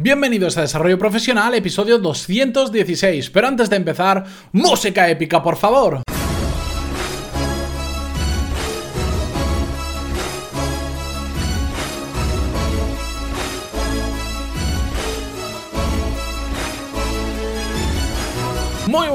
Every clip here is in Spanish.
Bienvenidos a Desarrollo Profesional, episodio 216. Pero antes de empezar, música épica, por favor.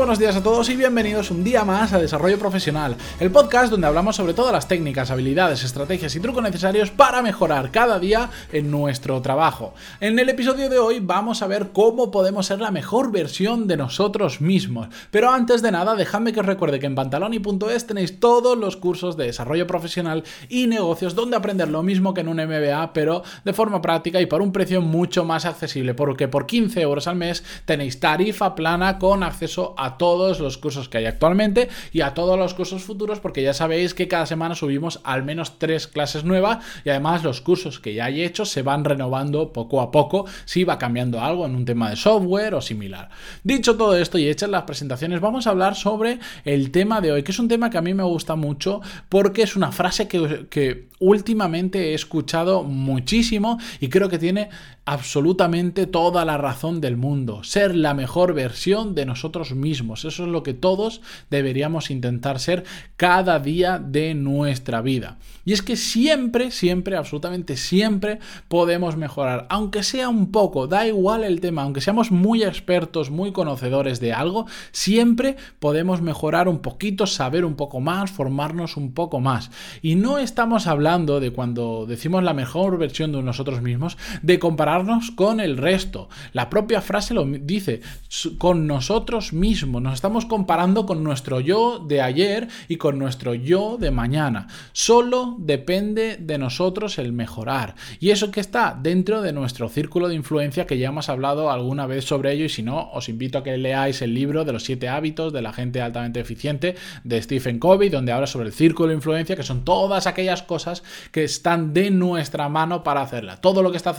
Buenos días a todos y bienvenidos un día más a Desarrollo Profesional, el podcast donde hablamos sobre todas las técnicas, habilidades, estrategias y trucos necesarios para mejorar cada día en nuestro trabajo. En el episodio de hoy vamos a ver cómo podemos ser la mejor versión de nosotros mismos. Pero antes de nada, dejadme que os recuerde que en pantaloni.es tenéis todos los cursos de desarrollo profesional y negocios donde aprender lo mismo que en un MBA, pero de forma práctica y por un precio mucho más accesible, porque por 15 euros al mes tenéis tarifa plana con acceso a todos los cursos que hay actualmente y a todos los cursos futuros porque ya sabéis que cada semana subimos al menos tres clases nuevas y además los cursos que ya hay hechos se van renovando poco a poco si va cambiando algo en un tema de software o similar. Dicho todo esto y hechas las presentaciones, vamos a hablar sobre el tema de hoy, que es un tema que a mí me gusta mucho porque es una frase que últimamente he escuchado muchísimo y creo que tiene absolutamente toda la razón del mundo. Ser la mejor versión de nosotros mismos. Eso es lo que todos deberíamos intentar ser cada día de nuestra vida. Y es que siempre, siempre, absolutamente siempre podemos mejorar. Aunque sea un poco, da igual el tema, aunque seamos muy expertos, muy conocedores de algo, siempre podemos mejorar un poquito, saber un poco más, formarnos un poco más. Y no estamos hablando de cuando decimos la mejor versión de nosotros mismos, de comparar con el resto. La propia frase lo dice, con nosotros mismos. Nos estamos comparando con nuestro yo de ayer y con nuestro yo de mañana. Solo depende de nosotros el mejorar. Y eso que está dentro de nuestro círculo de influencia, que ya hemos hablado alguna vez sobre ello, y si no, os invito a que leáis el libro de los siete hábitos de la gente altamente eficiente de Stephen Covey, donde habla sobre el círculo de influencia, que son todas aquellas cosas que están de nuestra mano para hacerla. Todo lo que está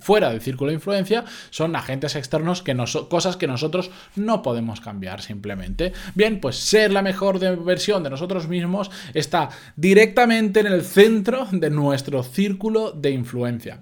fuera del círculo de influencia son agentes externos, que cosas que nosotros no podemos cambiar simplemente. Bien, pues ser la mejor versión de nosotros mismos está directamente en el centro de nuestro círculo de influencia.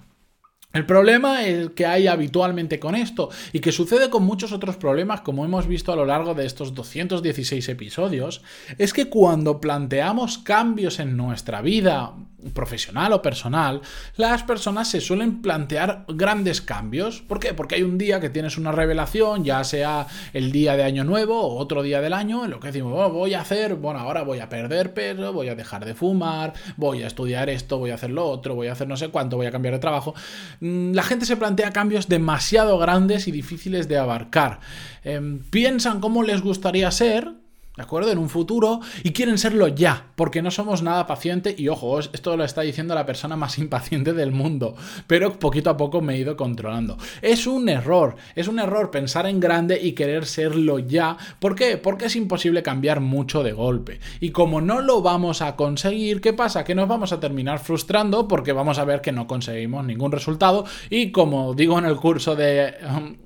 El problema es que hay habitualmente con esto y que sucede con muchos otros problemas como hemos visto a lo largo de estos 216 episodios, es que cuando planteamos cambios en nuestra vida profesional o personal, las personas se suelen plantear grandes cambios. ¿Por qué? Porque hay un día que tienes una revelación, ya sea el día de año nuevo o otro día del año, en lo que decimos, oh, voy a hacer, bueno, ahora voy a perder peso, voy a dejar de fumar, voy a estudiar esto, voy a hacer lo otro, voy a hacer no sé cuánto, voy a cambiar de trabajo. Mm, la gente se plantea cambios demasiado grandes y difíciles de abarcar. Em, piensan cómo les gustaría ser, ¿De acuerdo? En un futuro y quieren serlo ya, porque no somos nada pacientes y ojo, esto lo está diciendo la persona más impaciente del mundo, pero poquito a poco me he ido controlando. Es un error, es un error pensar en grande y querer serlo ya. ¿Por qué? Porque es imposible cambiar mucho de golpe. Y como no lo vamos a conseguir, ¿qué pasa? Que nos vamos a terminar frustrando porque vamos a ver que no conseguimos ningún resultado y como digo en el curso de,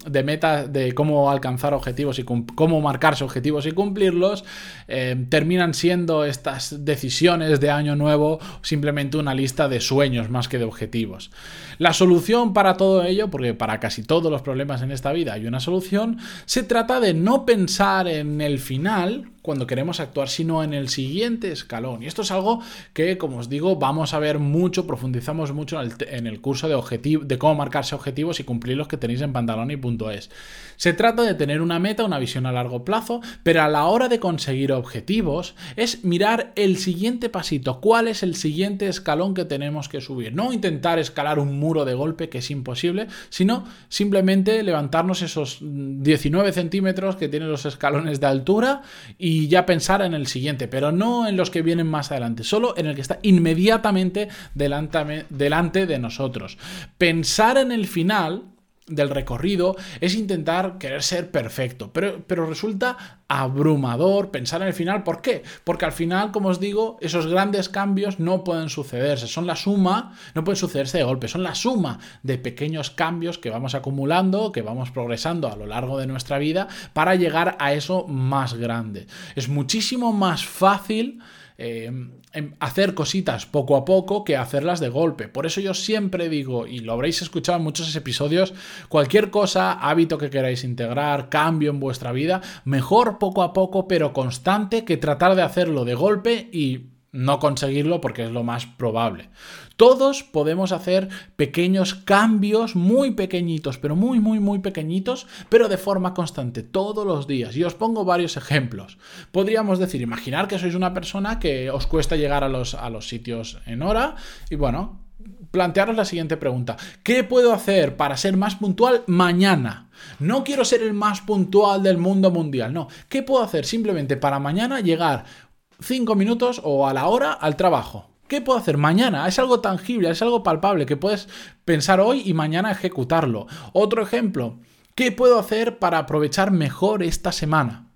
de metas de cómo alcanzar objetivos y cómo marcarse objetivos y cumplirlos, eh, terminan siendo estas decisiones de año nuevo simplemente una lista de sueños más que de objetivos. La solución para todo ello, porque para casi todos los problemas en esta vida hay una solución, se trata de no pensar en el final, cuando queremos actuar, sino en el siguiente escalón. Y esto es algo que, como os digo, vamos a ver mucho, profundizamos mucho en el, curso de, de cómo marcarse objetivos y cumplir los que tenéis en pantaloni.es. Se trata de tener una meta, una visión a largo plazo, pero a la hora de conseguir objetivos es mirar el siguiente pasito, cuál es el siguiente escalón que tenemos que subir. No intentar escalar un muro de golpe, que es imposible, sino simplemente levantarnos esos 19 centímetros que tienen los escalones de altura y y ya pensar en el siguiente, pero no en los que vienen más adelante, solo en el que está inmediatamente delante, delante de nosotros. Pensar en el final del recorrido es intentar querer ser perfecto, pero, pero resulta abrumador pensar en el final. ¿Por qué? Porque al final, como os digo, esos grandes cambios no pueden sucederse, son la suma, no pueden sucederse de golpe, son la suma de pequeños cambios que vamos acumulando, que vamos progresando a lo largo de nuestra vida para llegar a eso más grande. Es muchísimo más fácil eh, em, hacer cositas poco a poco que hacerlas de golpe. Por eso yo siempre digo, y lo habréis escuchado en muchos episodios, cualquier cosa, hábito que queráis integrar, cambio en vuestra vida, mejor poco a poco, pero constante, que tratar de hacerlo de golpe y no conseguirlo porque es lo más probable. Todos podemos hacer pequeños cambios muy pequeñitos, pero muy, muy, muy pequeñitos, pero de forma constante, todos los días. Y os pongo varios ejemplos. Podríamos decir, imaginar que sois una persona que os cuesta llegar a los, a los sitios en hora y bueno, plantearos la siguiente pregunta. ¿Qué puedo hacer para ser más puntual mañana? No quiero ser el más puntual del mundo mundial, no. ¿Qué puedo hacer simplemente para mañana llegar 5 minutos o a la hora al trabajo. ¿Qué puedo hacer mañana? Es algo tangible, es algo palpable que puedes pensar hoy y mañana ejecutarlo. Otro ejemplo, ¿qué puedo hacer para aprovechar mejor esta semana?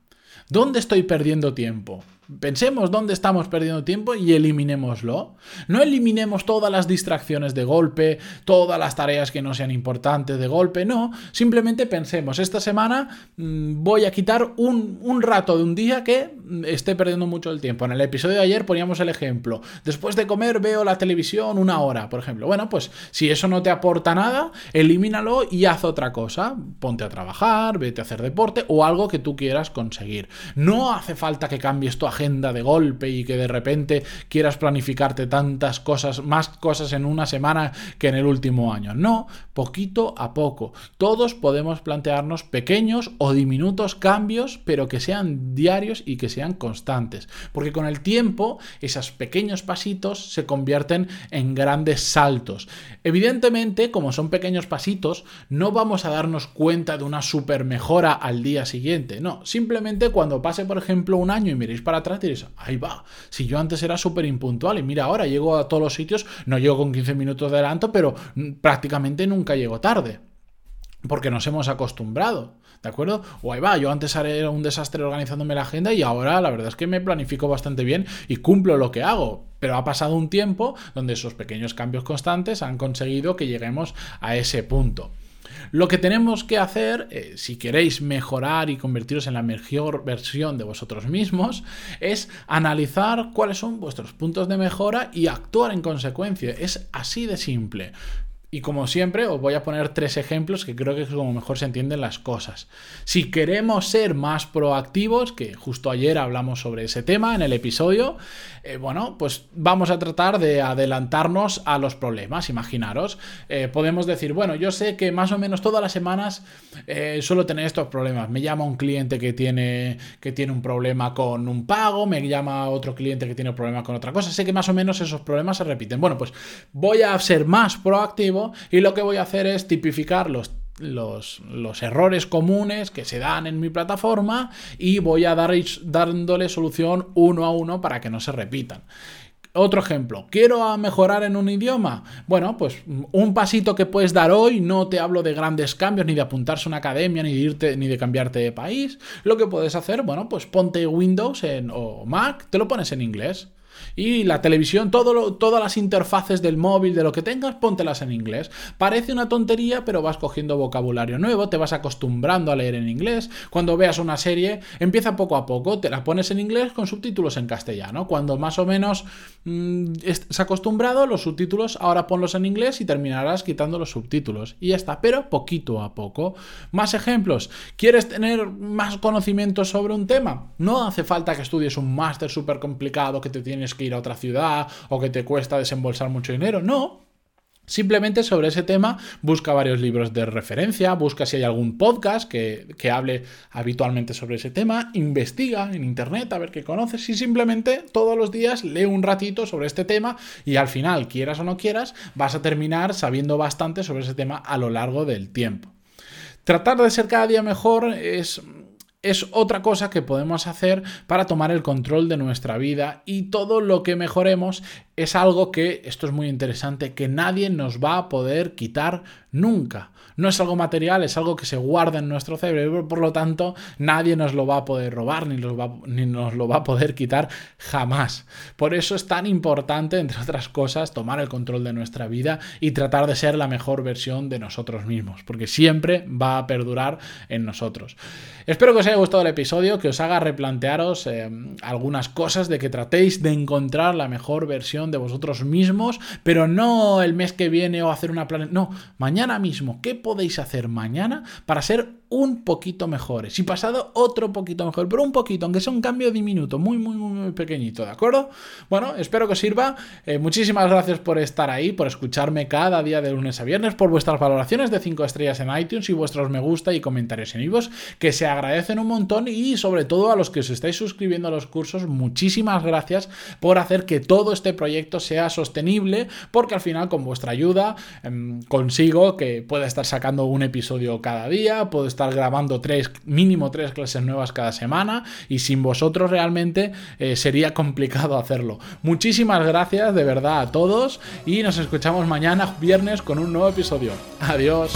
¿Dónde estoy perdiendo tiempo? Pensemos dónde estamos perdiendo tiempo y eliminémoslo. No eliminemos todas las distracciones de golpe, todas las tareas que no sean importantes de golpe, no. Simplemente pensemos, esta semana mm, voy a quitar un, un rato de un día que esté perdiendo mucho el tiempo. En el episodio de ayer poníamos el ejemplo. Después de comer veo la televisión una hora, por ejemplo. Bueno, pues si eso no te aporta nada, elimínalo y haz otra cosa. Ponte a trabajar, vete a hacer deporte o algo que tú quieras conseguir. No hace falta que cambies tu agenda de golpe y que de repente quieras planificarte tantas cosas, más cosas en una semana que en el último año. No, poquito a poco. Todos podemos plantearnos pequeños o diminutos cambios, pero que sean diarios y que sean constantes. Porque con el tiempo, esos pequeños pasitos se convierten en grandes saltos. Evidentemente, como son pequeños pasitos, no vamos a darnos cuenta de una super mejora al día siguiente. No, simplemente cuando pase, por ejemplo, un año y miréis para atrás, ahí va. Si yo antes era súper impuntual y mira ahora llego a todos los sitios, no llego con 15 minutos de adelanto, pero prácticamente nunca llego tarde. Porque nos hemos acostumbrado, ¿de acuerdo? O ahí va, yo antes era un desastre organizándome la agenda y ahora la verdad es que me planifico bastante bien y cumplo lo que hago. Pero ha pasado un tiempo donde esos pequeños cambios constantes han conseguido que lleguemos a ese punto. Lo que tenemos que hacer, eh, si queréis mejorar y convertiros en la mejor versión de vosotros mismos, es analizar cuáles son vuestros puntos de mejora y actuar en consecuencia. Es así de simple. Y como siempre, os voy a poner tres ejemplos que creo que es como mejor se entienden las cosas. Si queremos ser más proactivos, que justo ayer hablamos sobre ese tema en el episodio, eh, bueno, pues vamos a tratar de adelantarnos a los problemas. Imaginaros, eh, podemos decir, bueno, yo sé que más o menos todas las semanas eh, suelo tener estos problemas. Me llama un cliente que tiene, que tiene un problema con un pago, me llama otro cliente que tiene un problema con otra cosa. Sé que más o menos esos problemas se repiten. Bueno, pues voy a ser más proactivo y lo que voy a hacer es tipificar los los, errores comunes que se dan en mi plataforma y voy a dar, dándole solución uno a uno para que no se repitan. Otro ejemplo, ¿quiero mejorar en un idioma? Bueno, pues un pasito que puedes dar hoy, no te hablo de grandes cambios, ni de apuntarse a una academia, ni de irte, ni de cambiarte de país. Lo que puedes hacer, bueno, pues ponte Windows en, o Mac, te lo pones en inglés. Y la televisión, todo todas las interfaces del móvil, de lo que tengas, póntelas en inglés. Parece una tontería, pero vas cogiendo vocabulario nuevo, te vas acostumbrando a leer en inglés. Cuando veas una serie, empieza poco a poco, te la pones en inglés con subtítulos en castellano. Cuando más o menos mmm, estés acostumbrado, los subtítulos ahora ponlos en inglés y terminarás quitando los subtítulos. Y ya está, pero poquito a poco. Más ejemplos. ¿Quieres tener más conocimientos sobre un tema? No hace falta que estudies un máster súper complicado que te tienes que ir a otra ciudad o que te cuesta desembolsar mucho dinero. No, Simplemente sobre ese tema busca varios libros de referencia, busca si hay algún podcast que, que, hable habitualmente sobre ese tema, investiga en internet a ver qué conoces y simplemente todos los días lee un ratito sobre este tema y al final, quieras o no quieras, vas a terminar sabiendo bastante sobre ese tema a lo largo del tiempo. Tratar de ser cada día mejor es es otra cosa que podemos hacer para tomar el control de nuestra vida y todo lo que mejoremos es algo que, esto es muy interesante, que nadie nos va a poder quitar nunca. No es algo material, es algo que se guarda en nuestro cerebro, por lo tanto nadie nos lo va a poder robar ni, ni, nos lo va a poder quitar jamás. Por eso es tan importante, entre otras cosas, tomar el control de nuestra vida y tratar de ser la mejor versión de nosotros mismos, porque siempre va a perdurar en nosotros. Espero que os haya gustado el episodio, que os haga replantearos eh, algunas cosas, de que tratéis de encontrar la mejor versión de vosotros mismos, pero no el mes que viene o hacer una plan... No, mañana mismo. ¿Qué podéis hacer mañana para ser un poquito mejores. Y pasado otro poquito mejor, pero un poquito, aunque sea un cambio diminuto, muy, muy, muy, muy pequeñito, ¿de acuerdo? Bueno, espero que os sirva. Eh, muchísimas gracias por estar ahí, por escucharme cada día de lunes a viernes, por vuestras valoraciones de 5 estrellas en iTunes y vuestros me gusta y comentarios en iVoox, que se agradecen un montón y sobre todo a los que os estáis suscribiendo a los cursos, muchísimas gracias por hacer que todo este proyecto sea sostenible, porque al final con vuestra ayuda em, consigo que pueda estar sacando un episodio cada día, puedo estar estar grabando tres, mínimo tres clases nuevas cada semana y sin vosotros realmente eh, sería complicado hacerlo. Muchísimas gracias de verdad a todos y nos escuchamos mañana viernes con un nuevo episodio. Adiós.